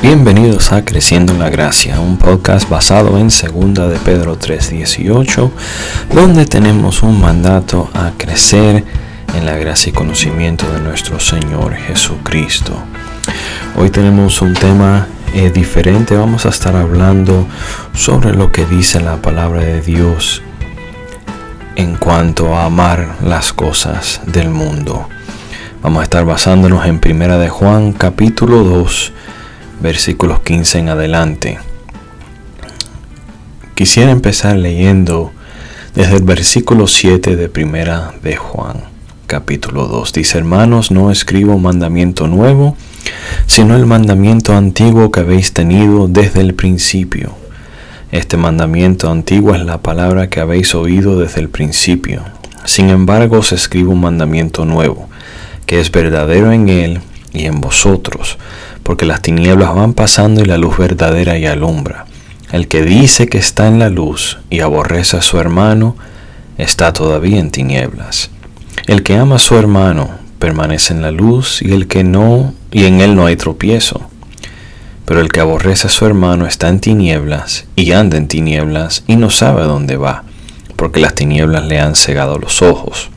Bienvenidos a Creciendo en la Gracia, un podcast basado en Segunda de Pedro 3:18, donde tenemos un mandato a crecer en la gracia y conocimiento de nuestro Señor Jesucristo. Hoy tenemos un tema eh, diferente, vamos a estar hablando sobre lo que dice la palabra de Dios en cuanto a amar las cosas del mundo. Vamos a estar basándonos en Primera de Juan capítulo 2 versículos 15 en adelante. Quisiera empezar leyendo desde el versículo 7 de primera de Juan, capítulo 2. Dice, hermanos, no escribo mandamiento nuevo, sino el mandamiento antiguo que habéis tenido desde el principio. Este mandamiento antiguo es la palabra que habéis oído desde el principio. Sin embargo, os escribo un mandamiento nuevo, que es verdadero en él y en vosotros, porque las tinieblas van pasando y la luz verdadera y alumbra. El que dice que está en la luz y aborrece a su hermano, está todavía en tinieblas. El que ama a su hermano permanece en la luz y el que no, y en él no hay tropiezo. Pero el que aborrece a su hermano está en tinieblas y anda en tinieblas y no sabe dónde va, porque las tinieblas le han cegado los ojos.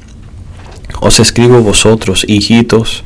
Os escribo vosotros, hijitos,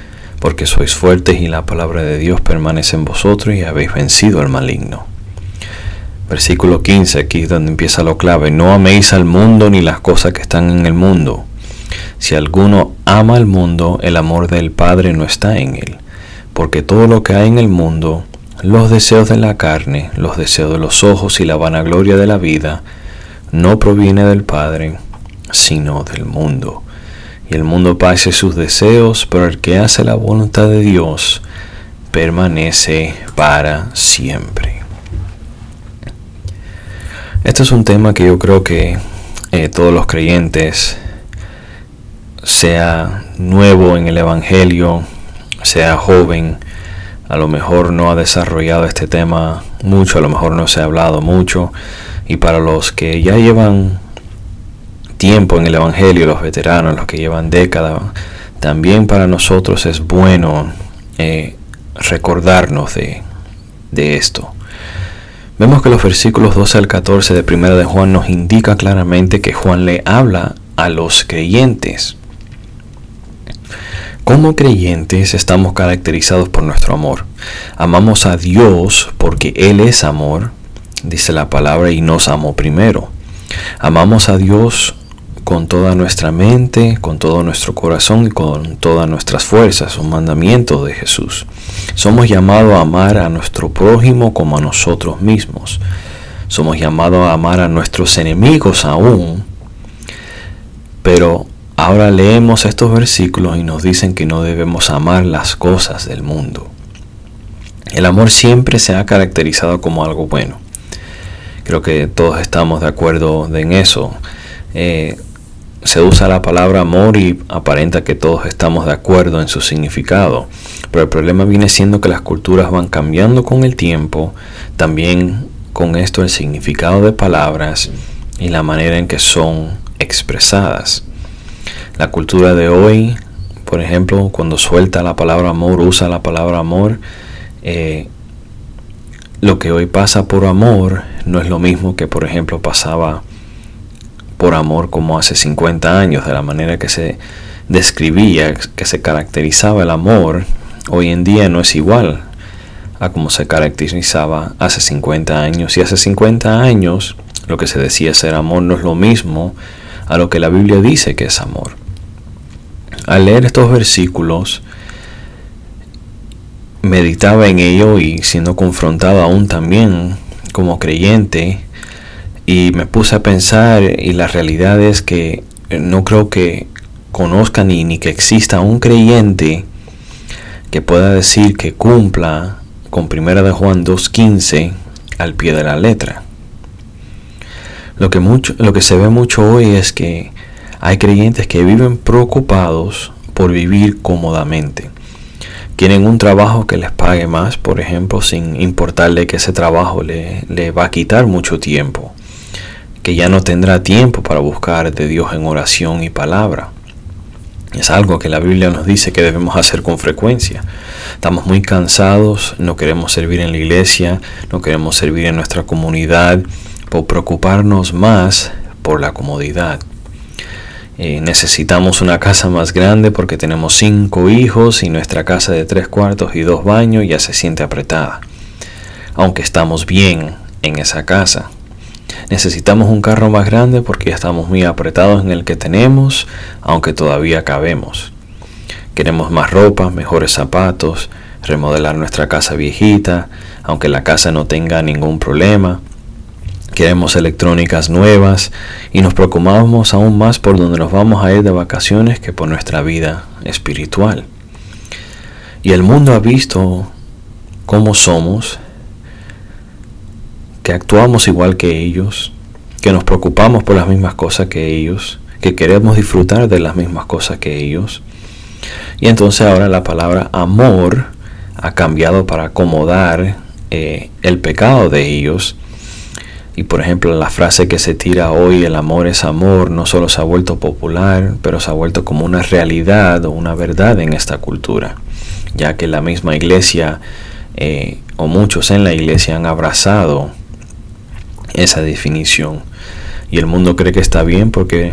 porque sois fuertes y la palabra de Dios permanece en vosotros y habéis vencido al maligno. Versículo 15, aquí es donde empieza lo clave. No améis al mundo ni las cosas que están en el mundo. Si alguno ama al mundo, el amor del Padre no está en él. Porque todo lo que hay en el mundo, los deseos de la carne, los deseos de los ojos y la vanagloria de la vida, no proviene del Padre, sino del mundo y el mundo pase sus deseos, pero el que hace la voluntad de Dios permanece para siempre. Este es un tema que yo creo que eh, todos los creyentes, sea nuevo en el Evangelio, sea joven, a lo mejor no ha desarrollado este tema mucho, a lo mejor no se ha hablado mucho, y para los que ya llevan tiempo en el Evangelio, los veteranos, los que llevan décadas, también para nosotros es bueno eh, recordarnos de, de esto. Vemos que los versículos 12 al 14 de Primera de Juan nos indica claramente que Juan le habla a los creyentes. Como creyentes estamos caracterizados por nuestro amor. Amamos a Dios porque Él es amor, dice la palabra, y nos amó primero. Amamos a Dios con toda nuestra mente, con todo nuestro corazón y con todas nuestras fuerzas, un mandamiento de Jesús. Somos llamados a amar a nuestro prójimo como a nosotros mismos. Somos llamados a amar a nuestros enemigos aún. Pero ahora leemos estos versículos y nos dicen que no debemos amar las cosas del mundo. El amor siempre se ha caracterizado como algo bueno. Creo que todos estamos de acuerdo en eso. Eh, se usa la palabra amor y aparenta que todos estamos de acuerdo en su significado. Pero el problema viene siendo que las culturas van cambiando con el tiempo, también con esto el significado de palabras y la manera en que son expresadas. La cultura de hoy, por ejemplo, cuando suelta la palabra amor, usa la palabra amor, eh, lo que hoy pasa por amor no es lo mismo que, por ejemplo, pasaba por amor como hace 50 años, de la manera que se describía, que se caracterizaba el amor, hoy en día no es igual a como se caracterizaba hace 50 años. Y hace 50 años lo que se decía ser amor no es lo mismo a lo que la Biblia dice que es amor. Al leer estos versículos, meditaba en ello y siendo confrontado aún también como creyente, y me puse a pensar y la realidad es que no creo que conozca ni, ni que exista un creyente que pueda decir que cumpla con primera de Juan 2.15 al pie de la letra. Lo que, mucho, lo que se ve mucho hoy es que hay creyentes que viven preocupados por vivir cómodamente. Quieren un trabajo que les pague más, por ejemplo, sin importarle que ese trabajo le, le va a quitar mucho tiempo, que ya no tendrá tiempo para buscar de Dios en oración y palabra. Es algo que la Biblia nos dice que debemos hacer con frecuencia. Estamos muy cansados, no queremos servir en la iglesia, no queremos servir en nuestra comunidad, por preocuparnos más por la comodidad. Eh, necesitamos una casa más grande porque tenemos cinco hijos y nuestra casa de tres cuartos y dos baños ya se siente apretada. Aunque estamos bien en esa casa, Necesitamos un carro más grande porque ya estamos muy apretados en el que tenemos, aunque todavía cabemos. Queremos más ropa, mejores zapatos, remodelar nuestra casa viejita, aunque la casa no tenga ningún problema. Queremos electrónicas nuevas y nos preocupamos aún más por donde nos vamos a ir de vacaciones que por nuestra vida espiritual. Y el mundo ha visto cómo somos que actuamos igual que ellos, que nos preocupamos por las mismas cosas que ellos, que queremos disfrutar de las mismas cosas que ellos. Y entonces ahora la palabra amor ha cambiado para acomodar eh, el pecado de ellos. Y por ejemplo la frase que se tira hoy, el amor es amor, no solo se ha vuelto popular, pero se ha vuelto como una realidad o una verdad en esta cultura, ya que la misma iglesia eh, o muchos en la iglesia han abrazado esa definición. Y el mundo cree que está bien porque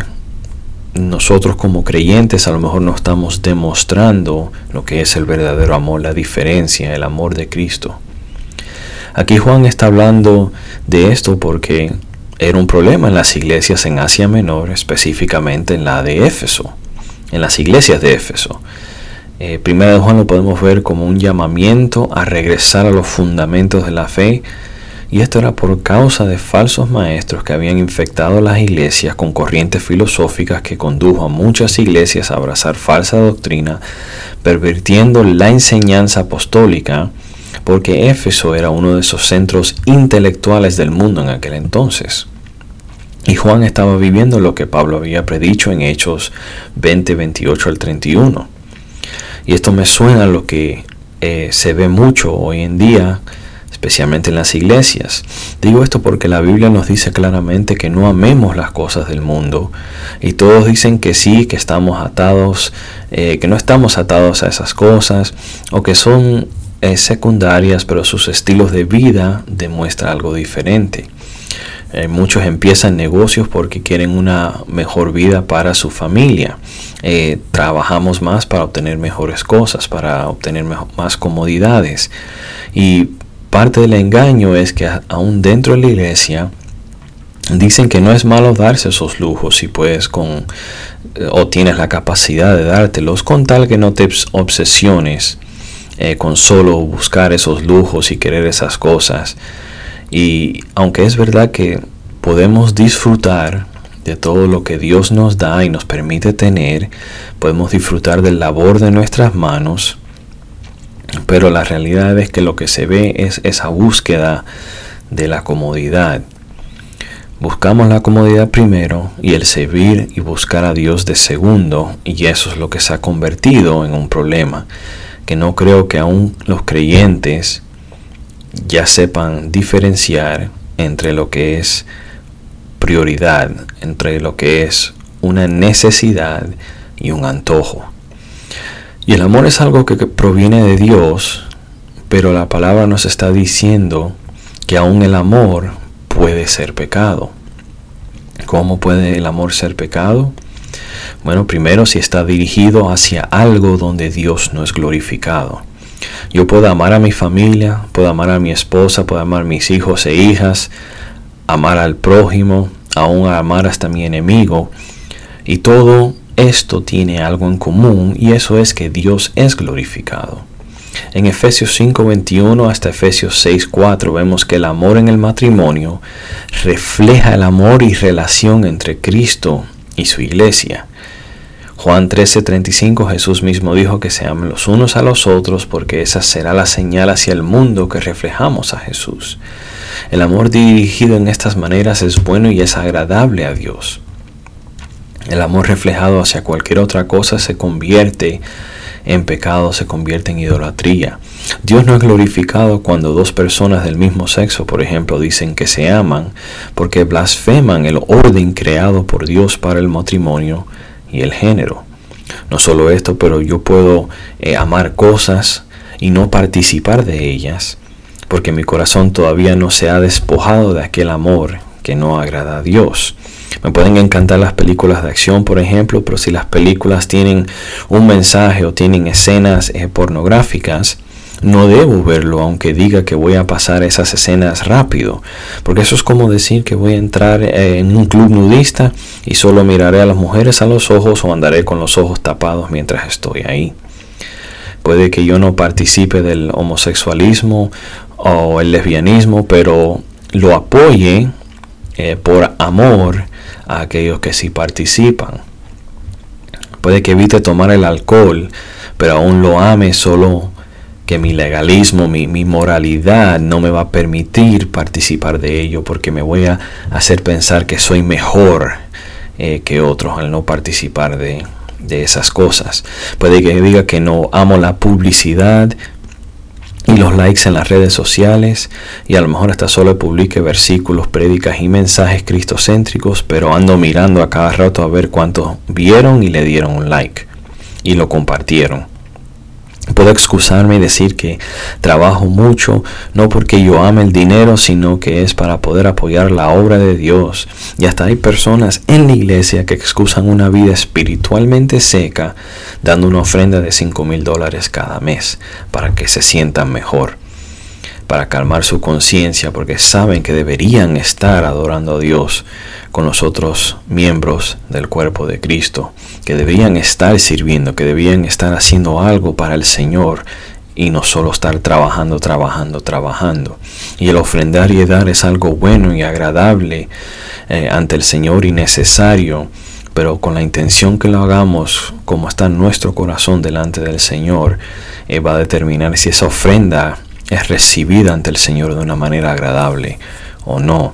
nosotros como creyentes a lo mejor no estamos demostrando lo que es el verdadero amor, la diferencia, el amor de Cristo. Aquí Juan está hablando de esto porque era un problema en las iglesias en Asia Menor, específicamente en la de Éfeso, en las iglesias de Éfeso. Eh, primero de Juan lo podemos ver como un llamamiento a regresar a los fundamentos de la fe, y esto era por causa de falsos maestros que habían infectado las iglesias con corrientes filosóficas que condujo a muchas iglesias a abrazar falsa doctrina, pervirtiendo la enseñanza apostólica, porque Éfeso era uno de esos centros intelectuales del mundo en aquel entonces. Y Juan estaba viviendo lo que Pablo había predicho en Hechos 20, 28 al 31. Y esto me suena a lo que eh, se ve mucho hoy en día especialmente en las iglesias. Digo esto porque la Biblia nos dice claramente que no amemos las cosas del mundo y todos dicen que sí, que estamos atados, eh, que no estamos atados a esas cosas o que son eh, secundarias, pero sus estilos de vida demuestran algo diferente. Eh, muchos empiezan negocios porque quieren una mejor vida para su familia. trabajamos más para obtener mejores cosas, para obtener más comodidades. Y parte del engaño es que aún dentro de la iglesia dicen que no es malo darse esos lujos si puedes con eh, o tienes la capacidad de dártelos con tal que no te obsesiones eh, con solo buscar esos lujos y querer esas cosas. Y aunque es verdad que podemos disfrutar de todo lo que Dios nos da y nos permite tener podemos disfrutar del labor de nuestras manos pero la realidad es que lo que se ve es esa búsqueda de la comodidad. Buscamos la comodidad primero y el servir y buscar a Dios de segundo y eso es lo que se ha convertido en un problema que no creo que aún los creyentes ya sepan diferenciar entre lo que es prioridad, entre lo que es una necesidad y un antojo. Y el amor es algo que proviene de Dios, pero la palabra nos está diciendo que aún el amor puede ser pecado. ¿Cómo puede el amor ser pecado? Bueno, primero si está dirigido hacia algo donde Dios no es glorificado. Yo puedo amar a mi familia, puedo amar a mi esposa, puedo amar a mis hijos e hijas, amar al prójimo, aún amar hasta mi enemigo. Y todo esto tiene algo en común y eso es que Dios es glorificado. En Efesios 5:21 hasta Efesios 6:4 vemos que el amor en el matrimonio refleja el amor y relación entre Cristo y su iglesia. Juan 13:35 Jesús mismo dijo que se amen los unos a los otros porque esa será la señal hacia el mundo que reflejamos a Jesús. El amor dirigido en estas maneras es bueno y es agradable a Dios. El amor reflejado hacia cualquier otra cosa se convierte en pecado, se convierte en idolatría. Dios no es glorificado cuando dos personas del mismo sexo, por ejemplo, dicen que se aman, porque blasfeman el orden creado por Dios para el matrimonio y el género. No solo esto, pero yo puedo eh, amar cosas y no participar de ellas, porque mi corazón todavía no se ha despojado de aquel amor que no agrada a Dios. Me pueden encantar las películas de acción, por ejemplo, pero si las películas tienen un mensaje o tienen escenas eh, pornográficas, no debo verlo aunque diga que voy a pasar esas escenas rápido, porque eso es como decir que voy a entrar eh, en un club nudista y solo miraré a las mujeres a los ojos o andaré con los ojos tapados mientras estoy ahí. Puede que yo no participe del homosexualismo o el lesbianismo, pero lo apoye eh, por amor a aquellos que sí participan. Puede que evite tomar el alcohol, pero aún lo ame solo que mi legalismo, mi, moralidad no me va a permitir participar de ello porque me voy a hacer pensar que soy mejor eh, que otros al no participar de, de esas cosas. Puede que diga que no amo la publicidad y los likes en las redes sociales y a lo mejor hasta solo publique versículos, prédicas y mensajes cristocéntricos, pero ando mirando a cada rato a ver cuántos vieron y le dieron un like y lo compartieron. Puedo excusarme y decir que trabajo mucho, no porque yo ame el dinero, sino que es para poder apoyar la obra de Dios. Y hasta hay personas en la iglesia que excusan una vida espiritualmente seca, dando una ofrenda de 5 mil dólares cada mes, para que se sientan mejor para calmar su conciencia porque saben que deberían estar adorando a Dios con los otros miembros del cuerpo de Cristo, que debían estar sirviendo, que debían estar haciendo algo para el Señor y no solo estar trabajando, trabajando, trabajando. Y el ofrendar y dar es algo bueno y agradable eh, ante el Señor y necesario, pero con la intención que lo hagamos como está nuestro corazón delante del Señor, eh, va a determinar si esa ofrenda es recibida ante el Señor de una manera agradable o no.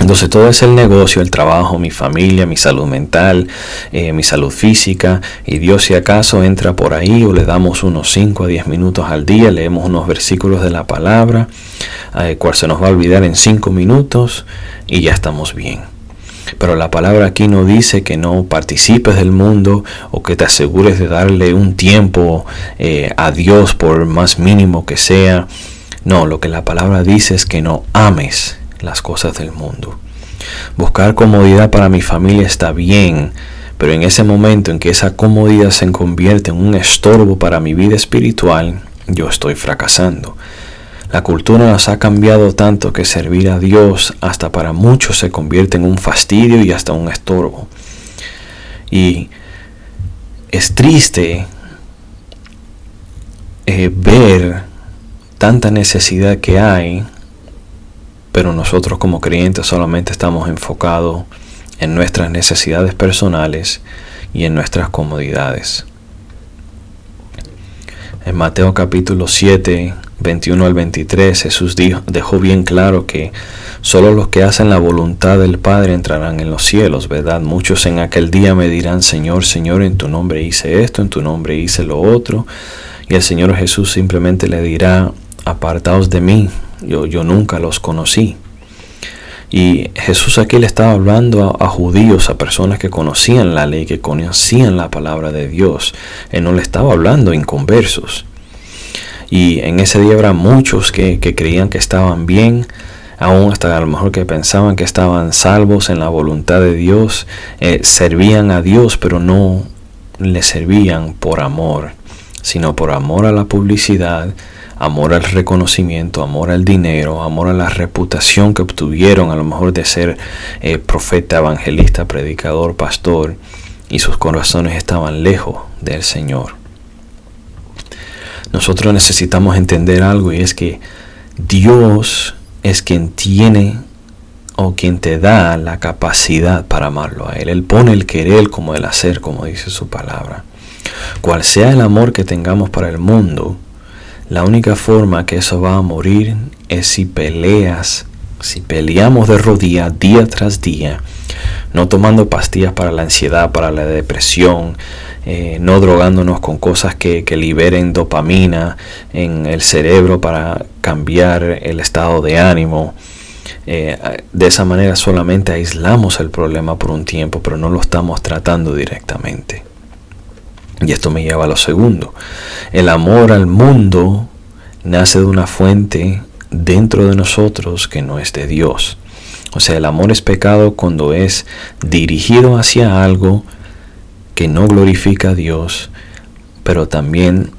Entonces todo es el negocio, el trabajo, mi familia, mi salud mental, eh, mi salud física. Y Dios si acaso entra por ahí o le damos unos 5 a 10 minutos al día, leemos unos versículos de la palabra, eh, cual se nos va a olvidar en 5 minutos y ya estamos bien. Pero la palabra aquí no dice que no participes del mundo o que te asegures de darle un tiempo eh, a Dios por más mínimo que sea. No, lo que la palabra dice es que no ames las cosas del mundo. Buscar comodidad para mi familia está bien, pero en ese momento en que esa comodidad se convierte en un estorbo para mi vida espiritual, yo estoy fracasando. La cultura nos ha cambiado tanto que servir a Dios hasta para muchos se convierte en un fastidio y hasta un estorbo. Y es triste eh, ver tanta necesidad que hay, pero nosotros como creyentes solamente estamos enfocados en nuestras necesidades personales y en nuestras comodidades. En Mateo capítulo 7, 21 al 23, Jesús dijo, dejó bien claro que solo los que hacen la voluntad del Padre entrarán en los cielos, ¿verdad? Muchos en aquel día me dirán, Señor, Señor, en tu nombre hice esto, en tu nombre hice lo otro. Y el Señor Jesús simplemente le dirá, apartaos de mí, yo, yo nunca los conocí. Y Jesús aquí le estaba hablando a, judíos, a personas que conocían la ley, que conocían la palabra de Dios. Él no le estaba hablando a inconversos. Y en ese día habrá muchos que, creían que estaban bien, aún hasta a lo mejor que pensaban que estaban salvos en la voluntad de Dios, eh, servían a Dios, pero no le servían por amor, sino por amor a la publicidad, amor al reconocimiento, amor al dinero, amor a la reputación que obtuvieron a lo mejor de ser eh, profeta, evangelista, predicador, pastor, y sus corazones estaban lejos del Señor nosotros necesitamos entender algo y es que Dios es quien tiene o quien te da la capacidad para amarlo a Él. Él pone el querer como el hacer, como dice su palabra. Cual sea el amor que tengamos para el mundo, la única forma que eso va a morir es si peleas, si peleamos de rodillas día tras día, no tomando pastillas para la ansiedad, para la depresión, eh, no drogándonos con cosas que, liberen dopamina en el cerebro para cambiar el estado de ánimo. Eh, de esa manera solamente aislamos el problema por un tiempo, pero no lo estamos tratando directamente. Y esto me lleva a lo segundo. El amor al mundo nace de una fuente dentro de nosotros que no es de Dios. O sea, el amor es pecado cuando es dirigido hacia algo que no glorifica a Dios, pero también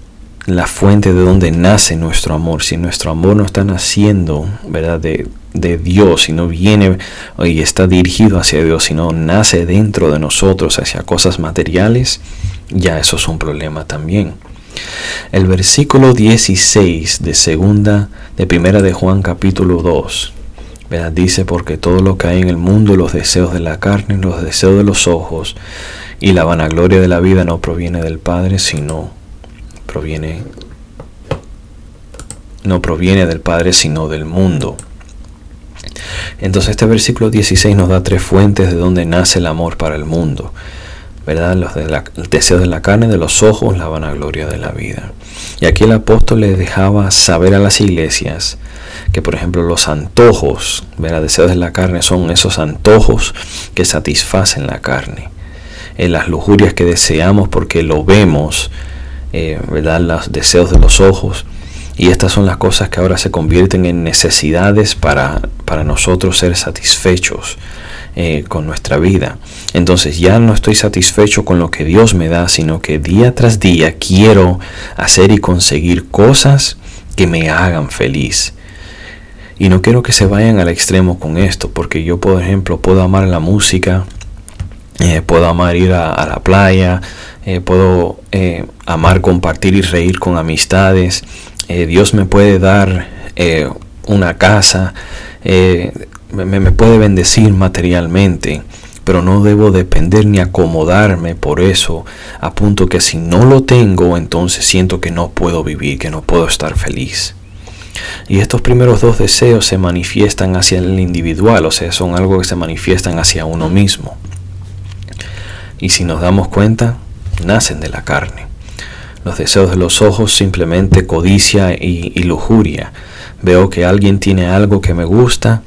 la fuente de donde nace nuestro amor. Si nuestro amor no está naciendo, ¿verdad? De, de Dios, si no viene y está dirigido hacia Dios, sino nace dentro de nosotros hacia cosas materiales, ya eso es un problema también. El versículo 16 de segunda de primera de Juan capítulo 2 ¿verdad? dice porque todo lo que hay en el mundo, los deseos de la carne, los deseos de los ojos y la vanagloria de la vida no proviene del Padre, sino proviene no proviene del Padre, sino del mundo. Entonces este versículo 16 nos da tres fuentes de donde nace el amor para el mundo. ¿verdad? Los de el deseo de la carne, de los ojos, la vanagloria de la vida. Y aquí el apóstol le dejaba saber a las iglesias que, por ejemplo, los antojos, ¿verdad? Deseos de la carne son esos antojos que satisfacen la carne. En las lujurias que deseamos porque lo vemos, eh, ¿verdad? Los deseos de los ojos. Y estas son las cosas que ahora se convierten en necesidades para, para nosotros ser satisfechos. Eh, con nuestra vida. Entonces ya no estoy satisfecho con lo que Dios me da, sino que día tras día quiero hacer y conseguir cosas que me hagan feliz. Y no quiero que se vayan al extremo con esto, porque yo, por ejemplo, puedo amar la música, eh, puedo amar ir a, la playa, eh, puedo amar compartir y reír con amistades. Dios me puede dar una casa, me, puede bendecir materialmente, pero no debo depender ni acomodarme por eso, a punto que si no lo tengo, entonces siento que no puedo vivir, que no puedo estar feliz. Y estos primeros dos deseos se manifiestan hacia el individual, o sea, son algo que se manifiestan hacia uno mismo. Y si nos damos cuenta, nacen de la carne. Los deseos de los ojos simplemente codicia y, lujuria. Veo que alguien tiene algo que me gusta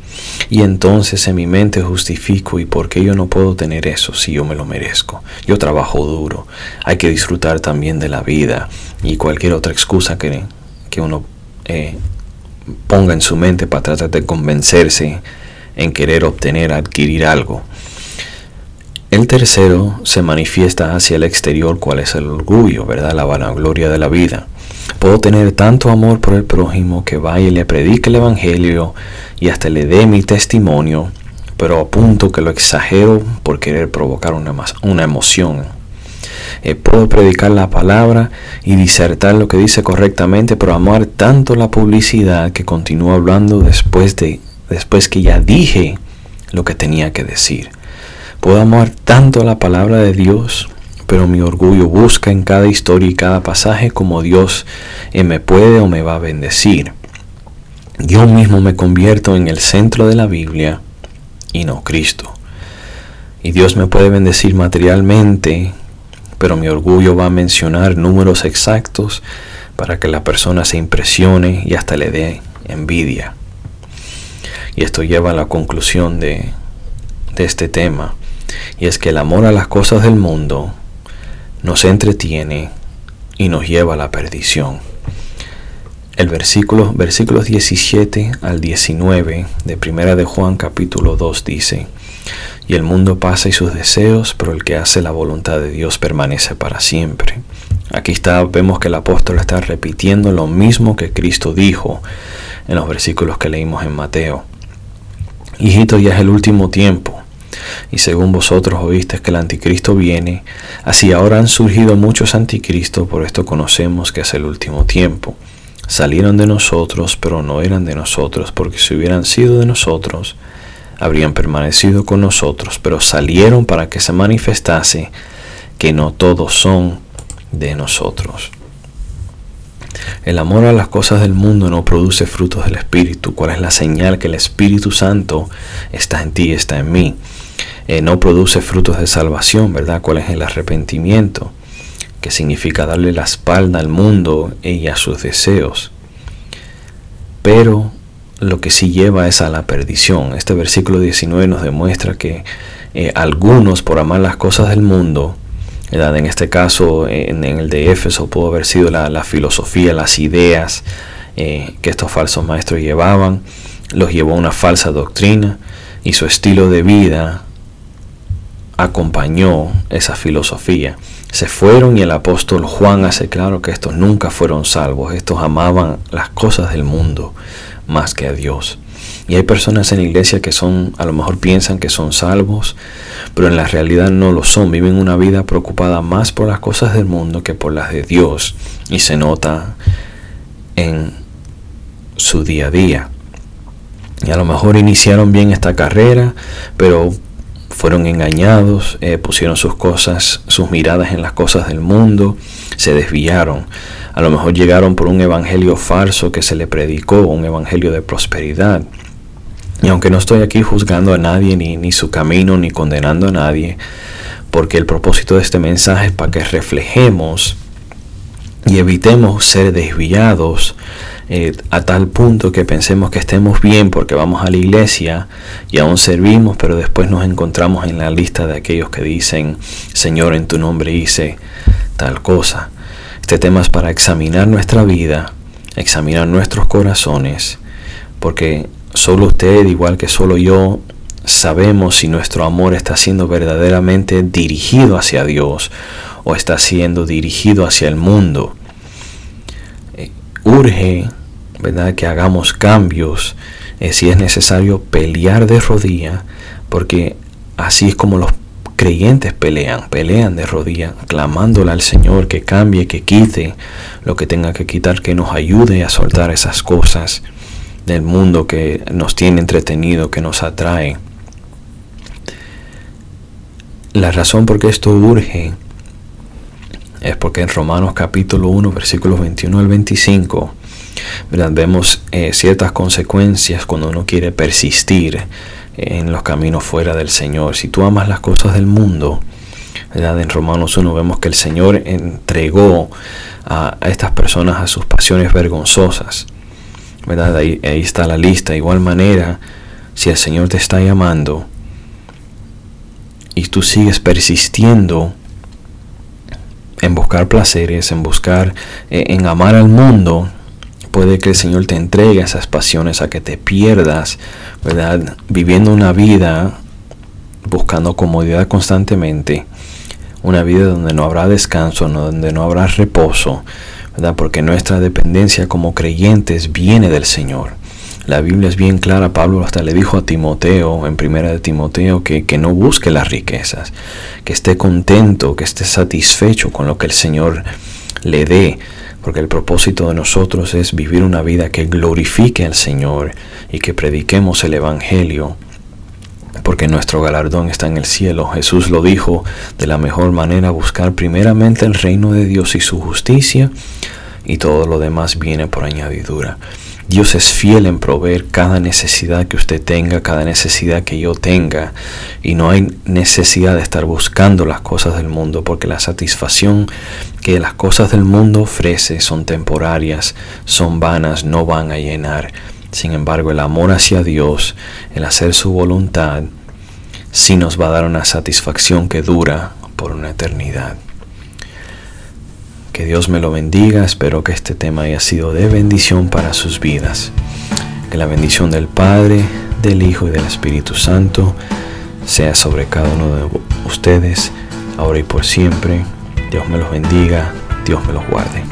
y entonces en mi mente justifico y por qué yo no puedo tener eso si yo me lo merezco. Yo trabajo duro, hay que disfrutar también de la vida y cualquier otra excusa que, que uno eh, ponga en su mente para tratar de convencerse en querer obtener, adquirir algo. El tercero se manifiesta hacia el exterior, cuál es el orgullo, ¿verdad? La vanagloria de la vida. Puedo tener tanto amor por el prójimo que vaya y le predique el Evangelio y hasta le dé mi testimonio, pero a punto que lo exagero por querer provocar una, una emoción. Eh, puedo predicar la palabra y disertar lo que dice correctamente, pero amar tanto la publicidad que continúo hablando después, de, después que ya dije lo que tenía que decir. Puedo amar tanto la palabra de Dios pero mi orgullo busca en cada historia y cada pasaje como Dios eh, me puede o me va a bendecir. Yo mismo me convierto en el centro de la Biblia y no Cristo. Y Dios me puede bendecir materialmente, pero mi orgullo va a mencionar números exactos para que la persona se impresione y hasta le dé envidia. Y esto lleva a la conclusión de, de este tema, y es que el amor a las cosas del mundo nos entretiene y nos lleva a la perdición. El versículo, versículos 17 al 19 de Primera de Juan capítulo 2 dice, y el mundo pasa y sus deseos, pero el que hace la voluntad de Dios permanece para siempre. Aquí está, vemos que el apóstol está repitiendo lo mismo que Cristo dijo en los versículos que leímos en Mateo. Hijito, ya es el último tiempo. Y según vosotros oísteis que el anticristo viene, así ahora han surgido muchos anticristos, por esto conocemos que es el último tiempo. Salieron de nosotros, pero no eran de nosotros, porque si hubieran sido de nosotros, habrían permanecido con nosotros, pero salieron para que se manifestase que no todos son de nosotros. El amor a las cosas del mundo no produce frutos del Espíritu. ¿Cuál es la señal que el Espíritu Santo está en ti, está en mí? Eh, no produce frutos de salvación, ¿verdad? ¿Cuál es el arrepentimiento? Que significa darle la espalda al mundo y a sus deseos. Pero lo que sí lleva es a la perdición. Este versículo 19 nos demuestra que eh, algunos por amar las cosas del mundo, en este caso en, el de Éfeso pudo haber sido la, filosofía, las ideas eh, que estos falsos maestros llevaban, los llevó a una falsa doctrina y su estilo de vida acompañó esa filosofía. Se fueron y el apóstol Juan hace claro que estos nunca fueron salvos, estos amaban las cosas del mundo más que a Dios. Y hay personas en la iglesia que son, a lo mejor piensan que son salvos, pero en la realidad no lo son. Viven una vida preocupada más por las cosas del mundo que por las de Dios. Y se nota en su día a día. Y a lo mejor iniciaron bien esta carrera, pero fueron engañados, eh, pusieron sus cosas, sus miradas en las cosas del mundo, se desviaron. A lo mejor llegaron por un evangelio falso que se le predicó, un evangelio de prosperidad. Y aunque no estoy aquí juzgando a nadie, ni, ni su camino, ni condenando a nadie, porque el propósito de este mensaje es para que reflejemos y evitemos ser desviados eh, a tal punto que pensemos que estemos bien porque vamos a la iglesia y aún servimos, pero después nos encontramos en la lista de aquellos que dicen, Señor, en tu nombre hice tal cosa. Este tema es para examinar nuestra vida, examinar nuestros corazones, porque solo usted, igual que solo yo, sabemos si nuestro amor está siendo verdaderamente dirigido hacia Dios o está siendo dirigido hacia el mundo. Eh, urge, ¿verdad?, que hagamos cambios, eh, si es necesario pelear de rodilla, porque así es como los creyentes pelean, pelean de rodillas, clamándole al Señor que cambie, que quite lo que tenga que quitar, que nos ayude a soltar esas cosas del mundo que nos tiene entretenido, que nos atrae. La razón por qué esto urge es porque en Romanos capítulo 1, versículos 21 al 25, vemos eh, ciertas consecuencias cuando uno quiere persistir en los caminos fuera del Señor. Si tú amas las cosas del mundo, ¿verdad? en Romanos 1 vemos que el Señor entregó a, estas personas a sus pasiones vergonzosas. ¿verdad? Ahí, ahí está la lista. De igual manera, si el Señor te está llamando y tú sigues persistiendo en buscar placeres, en buscar, eh, en amar al mundo, puede que el Señor te entregue esas pasiones a que te pierdas, ¿verdad? Viviendo una vida buscando comodidad constantemente, una vida donde no habrá descanso, donde no habrá reposo, ¿verdad? Porque nuestra dependencia como creyentes viene del Señor. La Biblia es bien clara, Pablo hasta le dijo a Timoteo, en primera de Timoteo, que, que no busque las riquezas, que esté contento, que esté satisfecho con lo que el Señor le dé porque el propósito de nosotros es vivir una vida que glorifique al Señor y que prediquemos el Evangelio, porque nuestro galardón está en el cielo. Jesús lo dijo de la mejor manera, buscar primeramente el reino de Dios y su justicia, y todo lo demás viene por añadidura. Dios es fiel en proveer cada necesidad que usted tenga, cada necesidad que yo tenga. Y no hay necesidad de estar buscando las cosas del mundo, porque la satisfacción que las cosas del mundo ofrece son temporarias, son vanas, no van a llenar. Sin embargo, el amor hacia Dios, el hacer su voluntad, sí nos va a dar una satisfacción que dura por una eternidad. Que Dios me lo bendiga. Espero que este tema haya sido de bendición para sus vidas. Que la bendición del Padre, del Hijo y del Espíritu Santo sea sobre cada uno de ustedes, ahora y por siempre. Dios me los bendiga. Dios me los guarde.